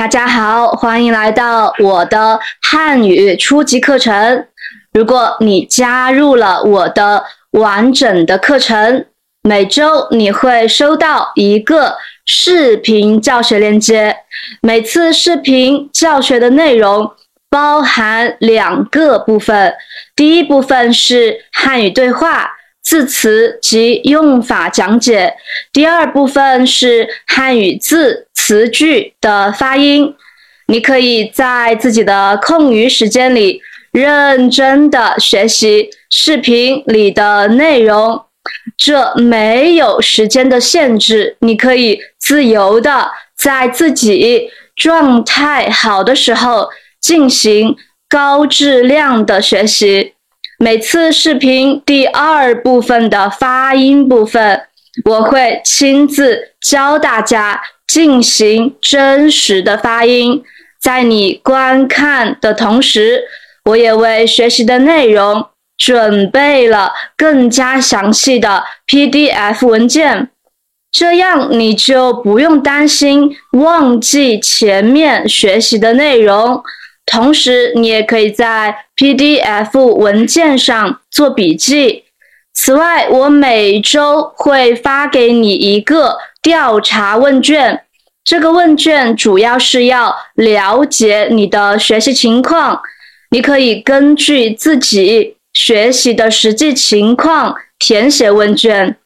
大家好，欢迎来到我的汉语初级课程。如果你加入了我的完整的课程，每周你会收到一个视频教学链接。每次视频教学的内容包含两个部分，第一部分是汉语对话。字词及用法讲解。第二部分是汉语字词句的发音。你可以在自己的空余时间里认真的学习视频里的内容，这没有时间的限制。你可以自由的在自己状态好的时候进行高质量的学习。每次视频第二部分的发音部分，我会亲自教大家进行真实的发音。在你观看的同时，我也为学习的内容准备了更加详细的 PDF 文件，这样你就不用担心忘记前面学习的内容。同时，你也可以在 PDF 文件上做笔记。此外，我每周会发给你一个调查问卷，这个问卷主要是要了解你的学习情况。你可以根据自己学习的实际情况填写问卷。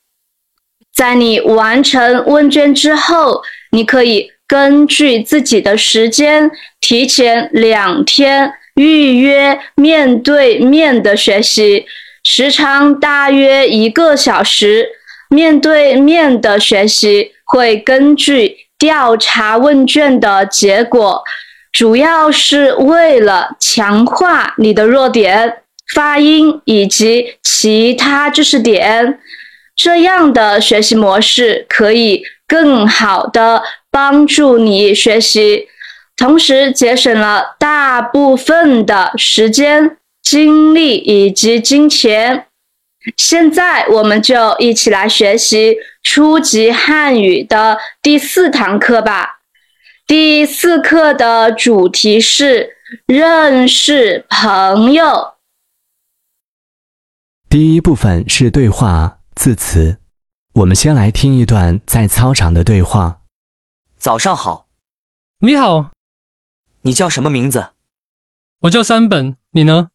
在你完成问卷之后，你可以。根据自己的时间，提前两天预约面对面的学习，时长大约一个小时。面对面的学习会根据调查问卷的结果，主要是为了强化你的弱点、发音以及其他知识点。这样的学习模式可以更好的。帮助你学习，同时节省了大部分的时间、精力以及金钱。现在，我们就一起来学习初级汉语的第四堂课吧。第四课的主题是认识朋友。第一部分是对话字词，我们先来听一段在操场的对话。早上好，你好，你叫什么名字？我叫三本，你呢？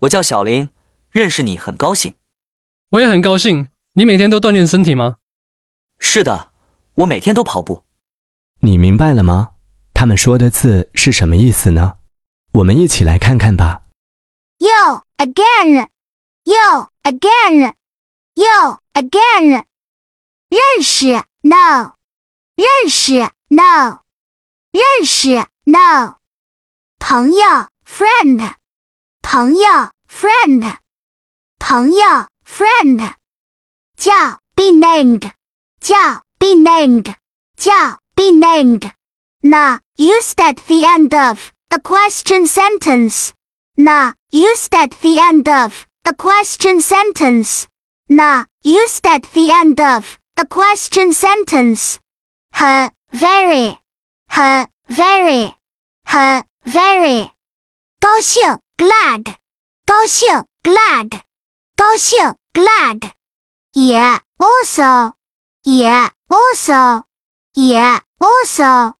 我叫小林，认识你很高兴。我也很高兴。你每天都锻炼身体吗？是的，我每天都跑步。你明白了吗？他们说的字是什么意思呢？我们一起来看看吧。Yo again, yo again, yo again，认识？No。认识，no，认识，no，朋友，friend，朋友，friend，朋友，friend，叫，be named，叫，be named，叫，be named。Not used at the end of a question sentence. Not used at the end of a question sentence. Not used at the end of a question sentence. 很 very 很 very 很 very 高兴 glad 高兴 glad 高兴 glad 也 also 也 also 也 also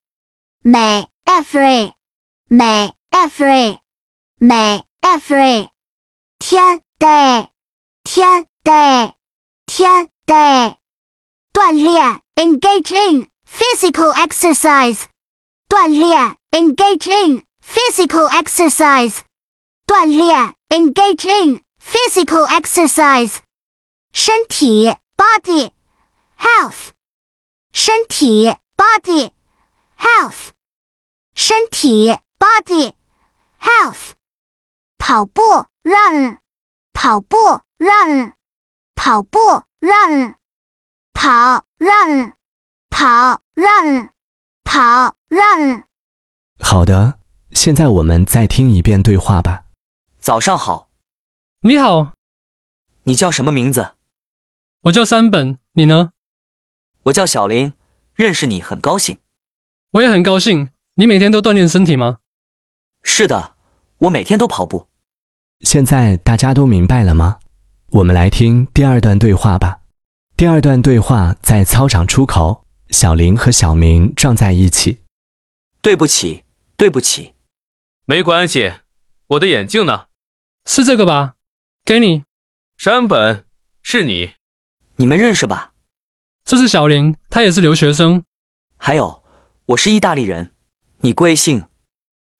美 every 美 every 美 every 天 day 天 day 天 day 锻炼 engaging physical exercise 锻炼 engage in physical exercise 锻炼 engage in Physical exercise 身体 body health 身体 body health 身体 body health 跑步 run 跑步 run 跑步 run 跑 run 跑，run，跑，run。好的，现在我们再听一遍对话吧。早上好，你好，你叫什么名字？我叫三本，你呢？我叫小林，认识你很高兴。我也很高兴。你每天都锻炼身体吗？是的，我每天都跑步。现在大家都明白了吗？我们来听第二段对话吧。第二段对话在操场出口，小林和小明撞在一起。对不起，对不起。没关系，我的眼镜呢？是这个吧？给你。山本，是你。你们认识吧？这是小林，他也是留学生。还有，我是意大利人。你贵姓？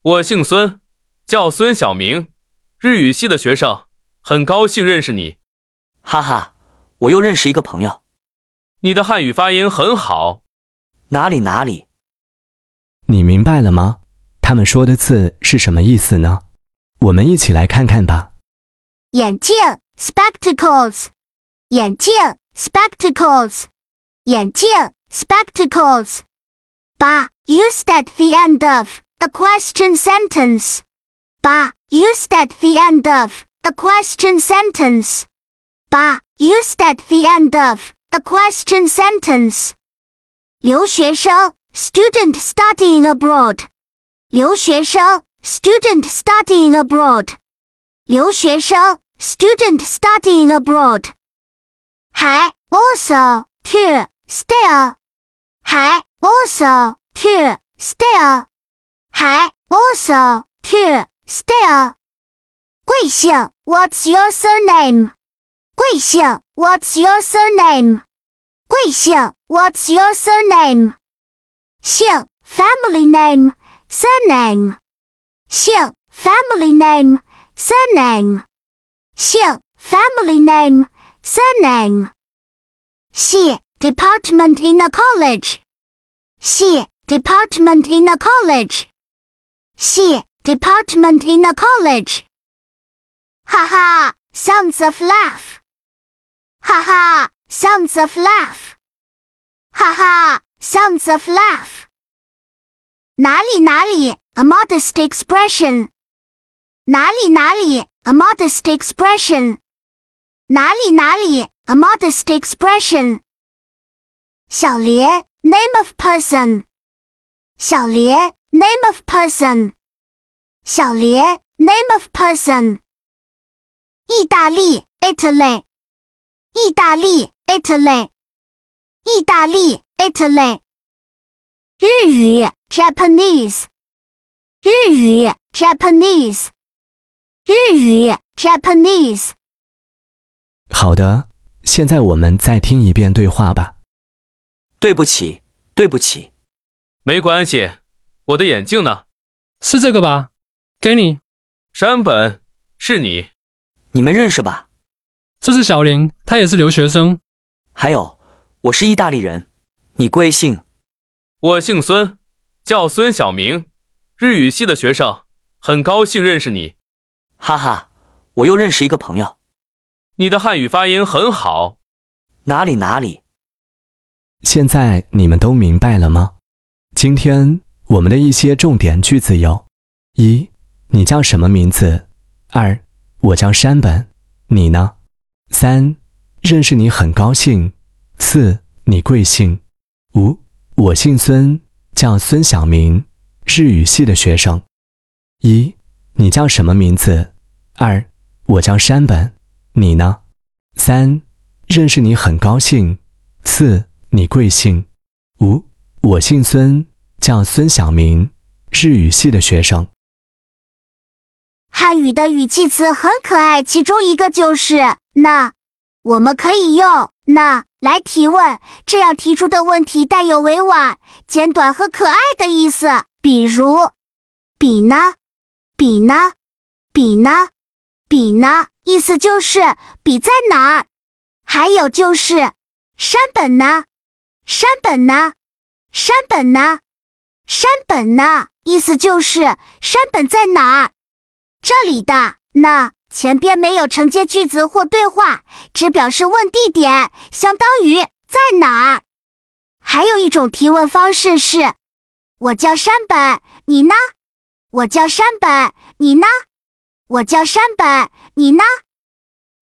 我姓孙，叫孙小明，日语系的学生。很高兴认识你。哈哈，我又认识一个朋友。你的汉语发音很好。哪里哪里？你明白了吗？他们说的字是什么意思呢？我们一起来看看吧。眼镜 spectacles，眼镜 spectacles，眼镜 spectacles。八 used at the end of a question sentence。八 used at the end of a question sentence。八 used at the end of a question sentence。留学生 student studying abroad。留学生 student studying abroad。留学生 student studying abroad。还 also to still。还 also to still。还 also to still。贵姓 What's your surname？贵姓 What's your surname？贵姓 What's your surname？姓 family name surname。姓 family name surname。 姓 family name surname。系 department in a college。系 department in a college。系 department in a college。哈哈，sounds of laugh。哈哈，sounds of laugh。哈哈，sounds of laugh。哪里哪里，a modest expression。哪里哪里 ，a modest expression。哪里哪里，a modest expression。小莲，name of person。小莲，name of person。小莲，name of person。意大利，Italy。意大利，Italy。意大利，Italy。日语，Japanese。日语，Japanese。 日语，Japanese。好的，现在我们再听一遍对话吧。对不起，对不起。没关系，我的眼镜呢？是这个吧？给你。山本，是你。你们认识吧？这是小林，他也是留学生。还有，我是意大利人。你贵姓？我姓孙，叫孙小明，日语系的学生。很高兴认识你。哈哈，我又认识一个朋友。你的汉语发音很好。哪里哪里？现在你们都明白了吗？今天我们的一些重点句子有：一，你叫什么名字？二，我叫山本，你呢？三，认识你很高兴。四，你贵姓？五，我姓孙，叫孙小明，日语系的学生。一，你叫什么名字？二，我叫山本，你呢？三，认识你很高兴。四，你贵姓？五，我姓孙，叫孙小明，日语系的学生。汉语的语气词很可爱，其中一个就是“那”，我们可以用“那”来提问，这样提出的问题带有委婉、简短和可爱的意思。比如，“笔呢？笔呢？笔呢？笔呢？”意思就是笔在哪儿。还有就是“山本呢？山本呢？山本呢？山本呢？”意思就是山本在哪儿。这里的“呢”前边没有承接句子或对话，只表示问地点，相当于在哪儿。还有一种提问方式是：“我叫山本，你呢？”“我叫山本，你呢？”“我叫山本，你呢？”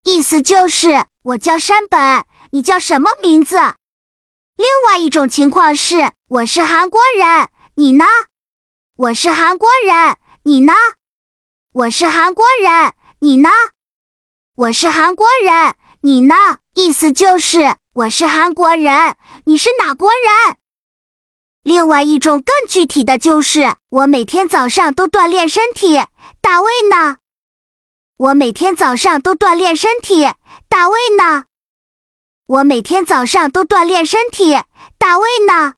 意思就是我叫山本，你叫什么名字？另外一种情况是：“我是韩国人，你呢？”我是韩国人，你呢？我是韩国人，你呢？我是韩国人，你呢？意思就是我是韩国人，你是哪国人？另外一种更具体的就是我每天早上都锻炼身体，大卫呢？我每天早上都锻炼身体，大卫呢？我每天早上都锻炼身体，大卫呢？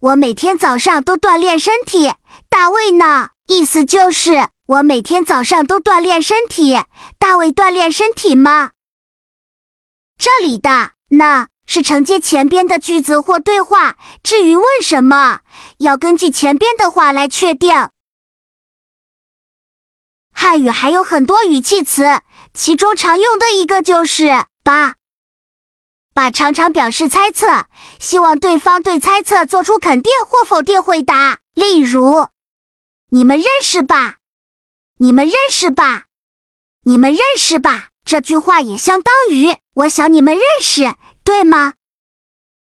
我每天早上都锻炼身体，大卫呢？意思就是我每天早上都锻炼身体，大卫锻炼身体吗？这里的那是承接前边的句子或对话，至于问什么，要根据前边的话来确定。汉语还有很多语气词，其中常用的一个就是“吧”。把常常表示猜测，希望对方对猜测做出肯定或否定回答。例如，你们认识吧？你们认识吧？你们认识吧？这句话也相当于我想你们认识，对吗？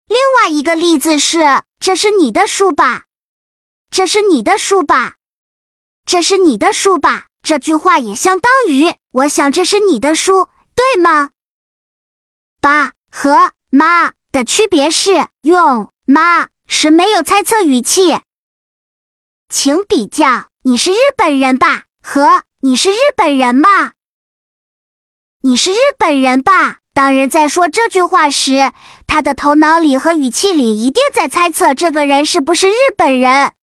另外一个例子是：这是你的书吧？这是你的书吧？这是你的书吧？这句话也相当于我想这是你的书，对吗？爸。和妈的区别是，用妈时没有猜测语气。请比较，你是日本人吧？和你是日本人吗？你是日本人吧？当人在说这句话时，他的头脑里和语气里一定在猜测这个人是不是日本人。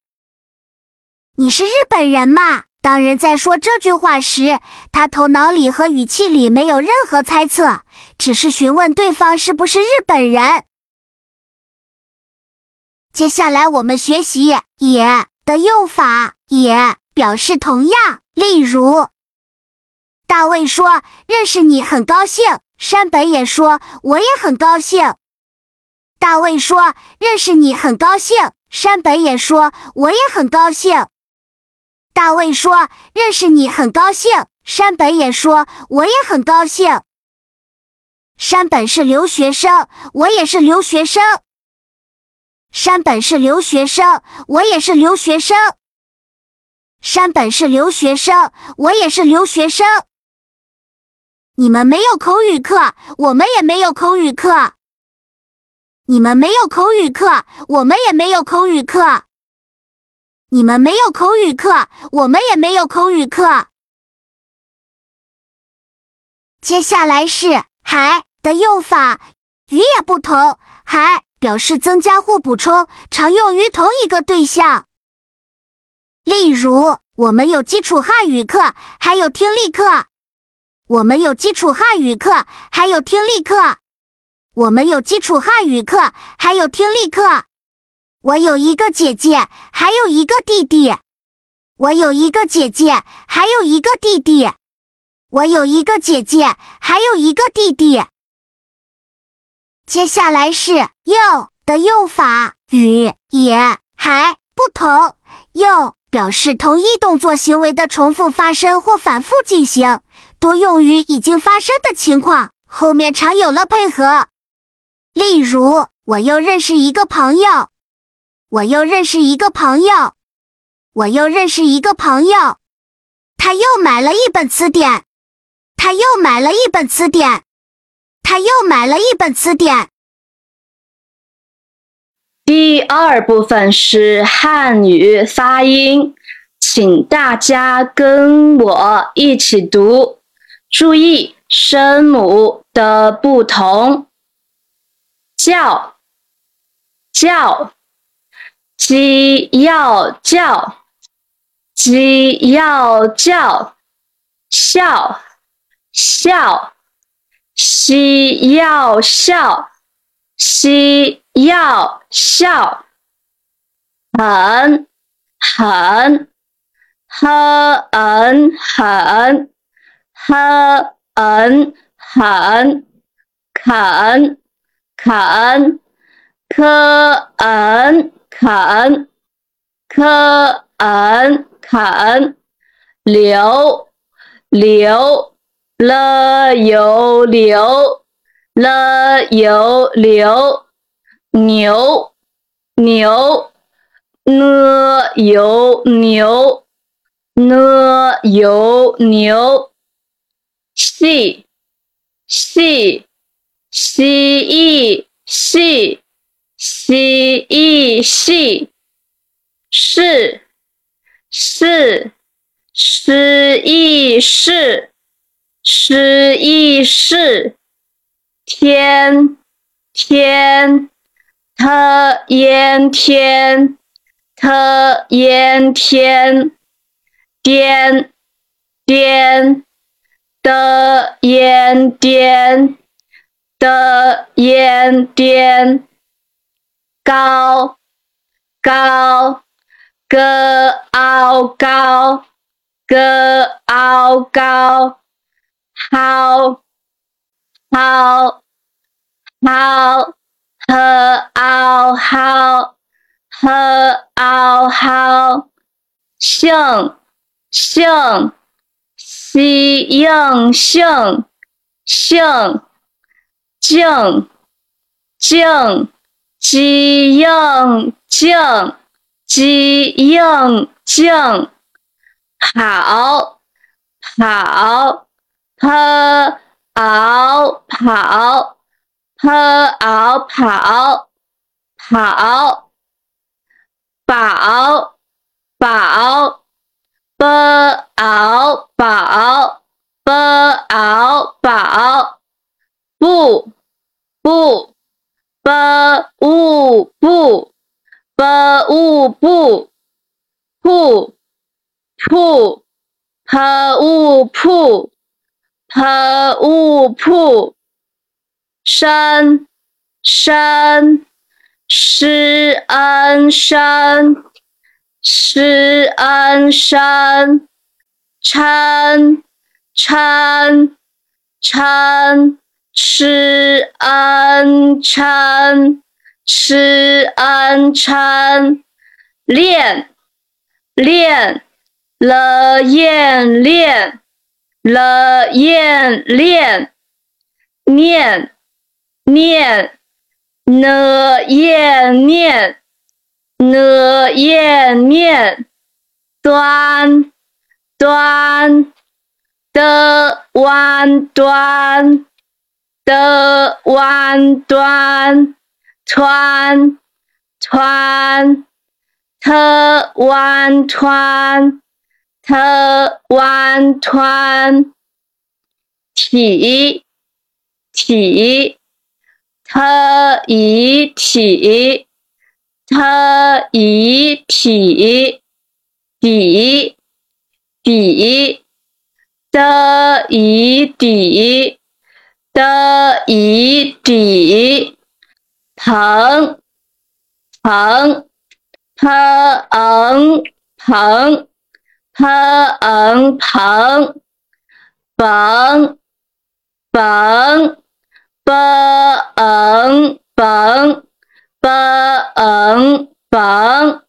你是日本人吗？当人在说这句话时，他头脑里和语气里没有任何猜测，只是询问对方是不是日本人。接下来我们学习“也”的用法，“也”表示同样。例如，大卫说：“认识你很高兴。”山本也说：“我也很高兴。”大卫说：“认识你很高兴。”山本也说：“我也很高兴。”大卫说：“认识你很高兴。”山本也说：“我也很高兴。”山本是留学生，我也是留学生。山本是留学生，我也是留学生。山本是留学生，我也是留学生。你们没有口语课，我们也没有口语课。你们没有口语课，我们也没有口语课。你们没有口语课，我们也没有口语课。接下来是“还”的用法，语也不同，“还”表示增加或补充，常用于同一个对象。例如，我们有基础汉语课，还有听力课。我们有基础汉语课，还有听力课。我们有基础汉语课，还有听力课。我有一个姐姐，还有一个弟弟。我有一个姐姐，还有一个弟弟。我有一个姐姐，还有一个弟弟。接下来是“又”的用法，与“也”还不同。又表示同一动作行为的重复发生或反复进行，多用于已经发生的情况，后面常有了配合。例如，我又认识一个朋友。我又认识一个朋友，我又认识一个朋友，他又买了一本词典，他又买了一本词典，他又买了一本词典。第二部分是汉语发音，请大家跟我一起读，注意声母的不同，叫，叫。鸡要叫，鸡要叫，笑笑，西要笑，西要笑，很很，呵嗯很，呵嗯很，肯肯，可嗯。肯，可恩肯，留留了有留了有留，牛牛，n u 牛，n u 牛，细细蜥蜴细蜥蜴细，是是失忆是失忆是，天天特烟天。特烟天，颠颠的烟颠的烟颠，高高 g ao 高 g ao 高 h ao 好 h ao 好 h ao 好 shang shang xi ang xing shang shang jing jing jing jing jiung jiung 跑跑 p ao 跑 p ao 跑跑 b ao 宝 b ao 宝 b b ao 宝 b b，b u 不，b u 不，铺铺，p u 铺，p u 铺，山山。施恩山，施恩山，参参参，施恩参，施恩参，练练了燕练了燕练，念念。呢叶念，呢叶念，端端的弯端。的弯端，穿穿特弯穿特弯穿，体体。特一体，特一体，底底的一底的以底蓬蓬 p n 蓬 p n 蓬蓬 b n b n 蓬 b n 蓬。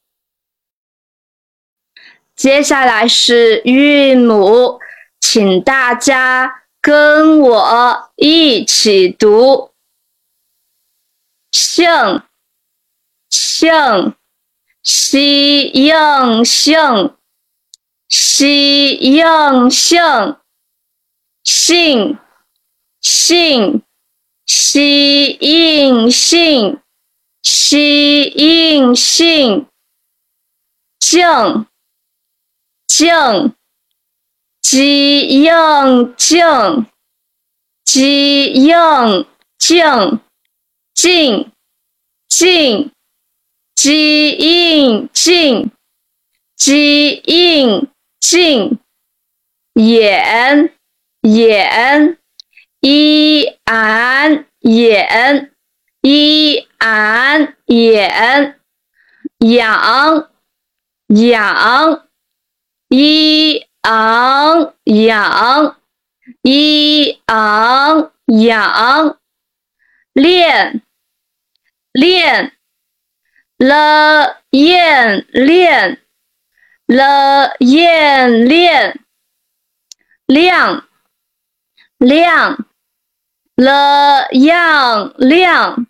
接下来是韵母，请大家。跟我一起读：姓姓西应姓西应姓姓姓。西应性，西应性，静静，鸡应静，鸡应静，静静，鸡应静，鸡应静，眼眼。一安眼，一安眼，养养，一昂养，一昂养，练练，了燕练，了燕练，亮亮。了样亮，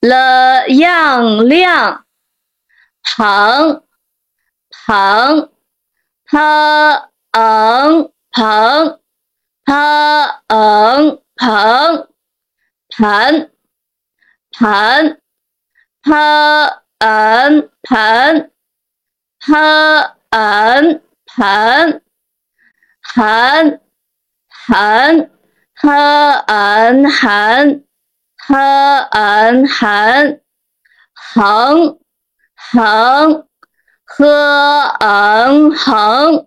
了样亮，鹏，鹏，p en 盆 p en 盆盆盆 p en 盆 p en 盆盆盆 p en 盆 p en 盆盆盆呵，嗯，横，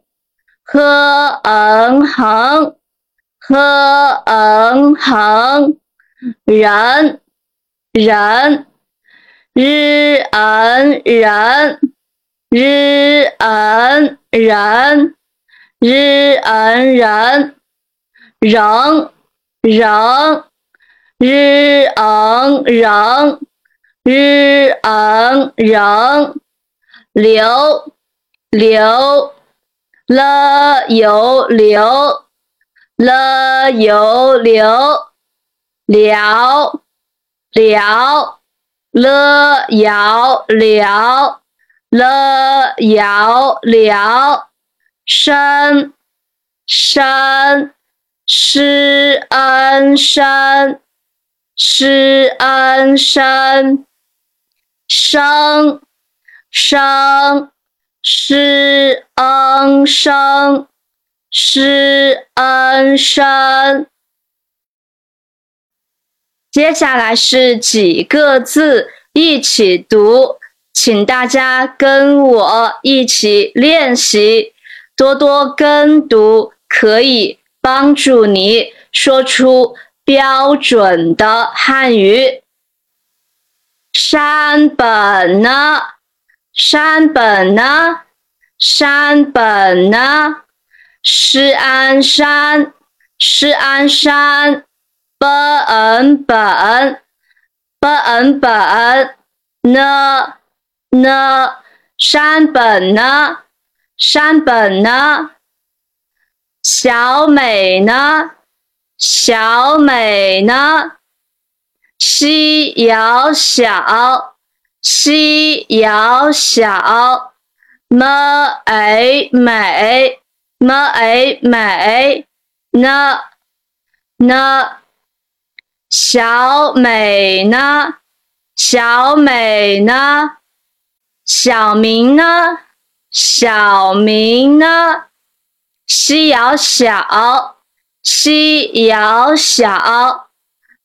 呵，嗯，横，呵，嗯，横，人，人，日，嗯，人，日，嗯，人，日，嗯，人，仍，仍，日，嗯，仍。日嗯仍流流了有流了有流了了了摇了了摇了生生施恩生施恩生。生生施恩生施恩生。接下来是几个字一起读，请大家跟我一起练习，多多跟读可以帮助你说出标准的汉语。山本呢？山本呢？山本呢？sh an 山？sh an 山？b en 本？b en 本？n en 山本呢？山本呢？小美呢？小美呢？xiao 小西遥小，m a 美，m a 美，n n 小美呢？小美呢？小明呢？小明呢？西遥小，西遥小。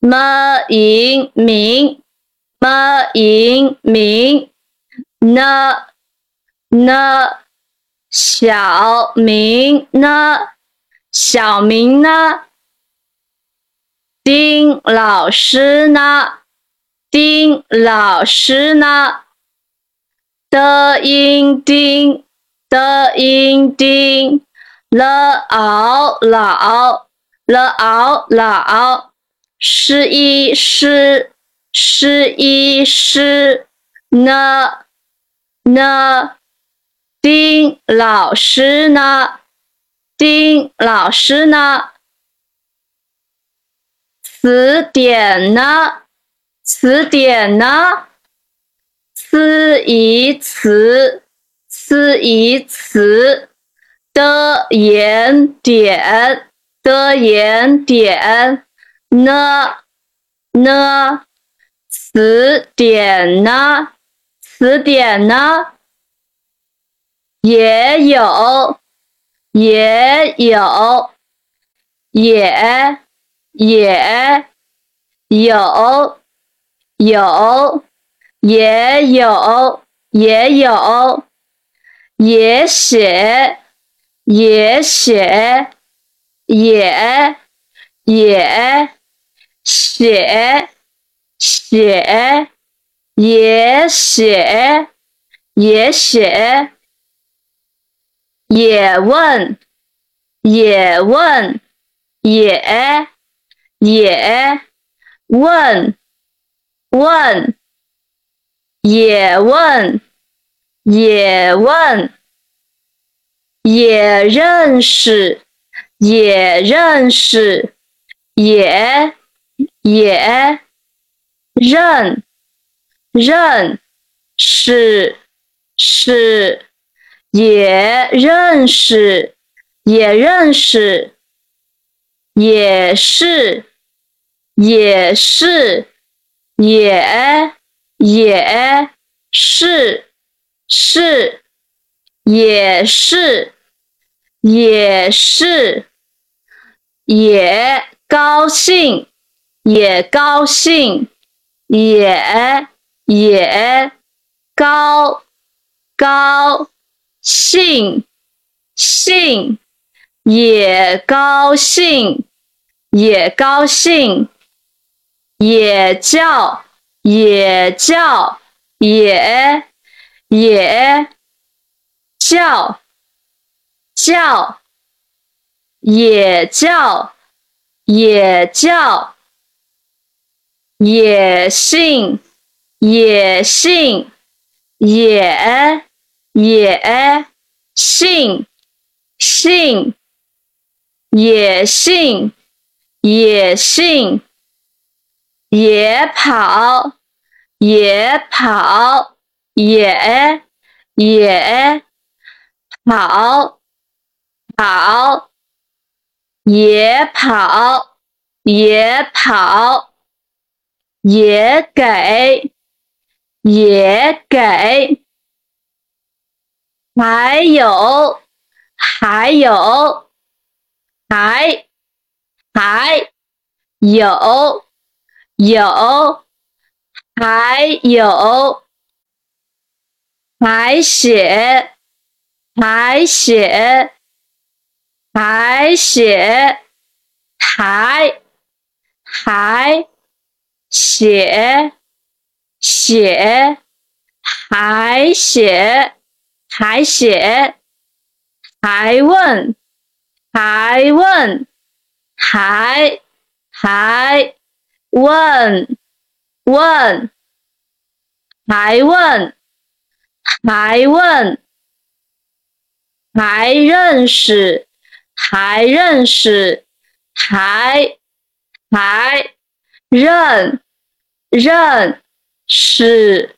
，m 银明，么银明，呢呢小明呢？小明呢？丁老师呢？丁老师呢？的音丁，的音丁，了嗷老，了嗷老。诗一诗，诗一诗，呢呢，丁老师呢？丁老师呢？词典呢？词典呢？词一词，词一词，的言点，的言点。呢呢，词典呢？词典呢？也有，也有，也也有，有。也有，也有，也写，也写，也也。写。写也写也写也问也问也也问问也问也问也认识也认识也。也认认识是，也认识，也认识，也是，也是，也也是，是，也是，也是，也高兴，也高兴，也也高。高兴，兴也高兴，也高兴，也叫，也叫，也也叫，叫也叫，也叫，野性野性野野性性野性野性野跑野跑野野跑跑野跑野跑。也给，也给。还有，还有，还还有有，还有，还写，还写，还写，还还写写，还写。还写，还问，还问，还还问问，还问，还问，还认识，还认识，还还认认识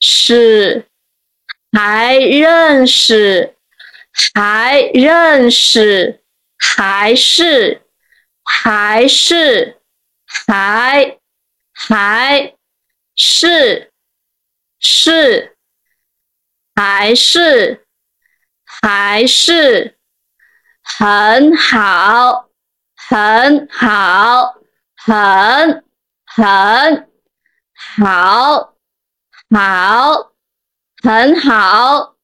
是。还认识，还认识，还是，还是，还，还是，是，还是，还是，很好，很好，很，很好，好。很好，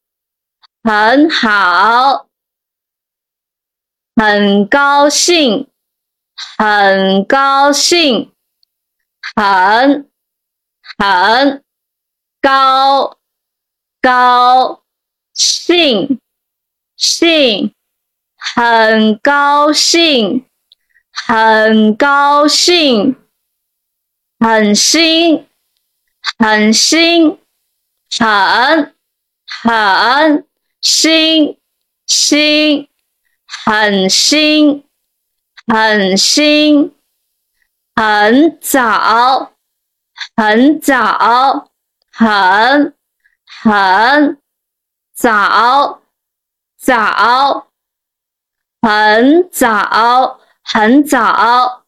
很好，很高兴，很高兴，很很高高兴兴，很高兴，很高兴，很新，很新。很很新新很新很新很早很早很很早早很早很早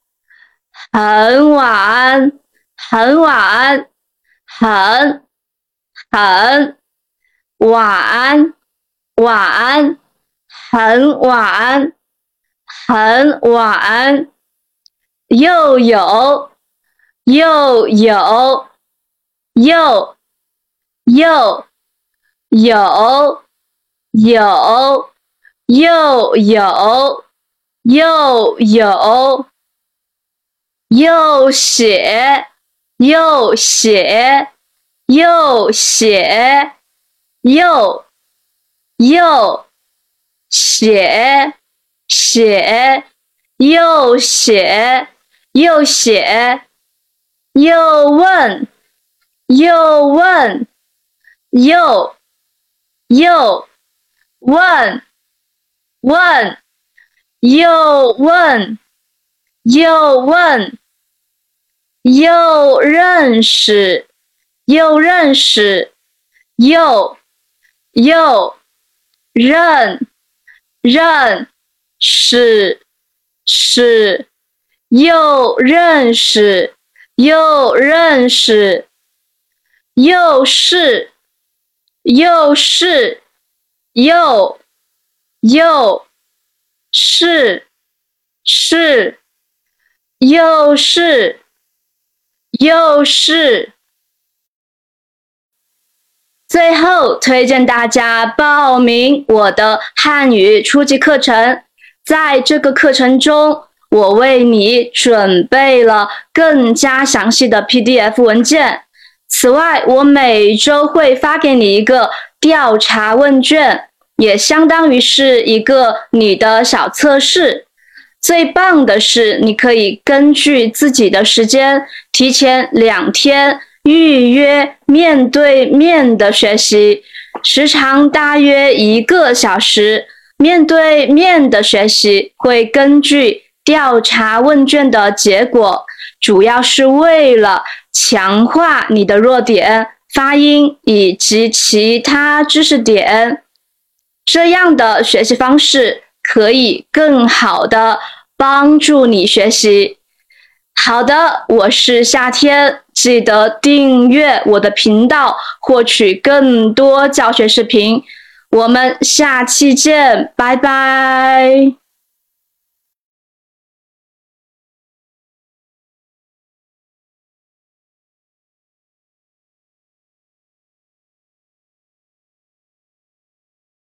很晚很晚很。很晚，晚，很晚，很晚，又有，又有，又，又，有，有，又有，又有，又写，又写。又写，又又写，写又写，又写又问，又问，又又问，问又问，又问又认识。又认识，又又认认识是又认识又认识又是又是又又是是又是又是。最后推荐大家报名我的汉语初级课程，在这个课程中，我为你准备了更加详细的 PDF 文件。此外，我每周会发给你一个调查问卷，也相当于是一个你的小测试。最棒的是，你可以根据自己的时间，提前两天。预约面对面的学习，时长大约一个小时。面对面的学习会根据调查问卷的结果，主要是为了强化你的弱点、发音以及其他知识点。这样的学习方式可以更好的帮助你学习。好的，我是夏天，记得订阅我的频道，获取更多教学视频。我们下期见，拜拜。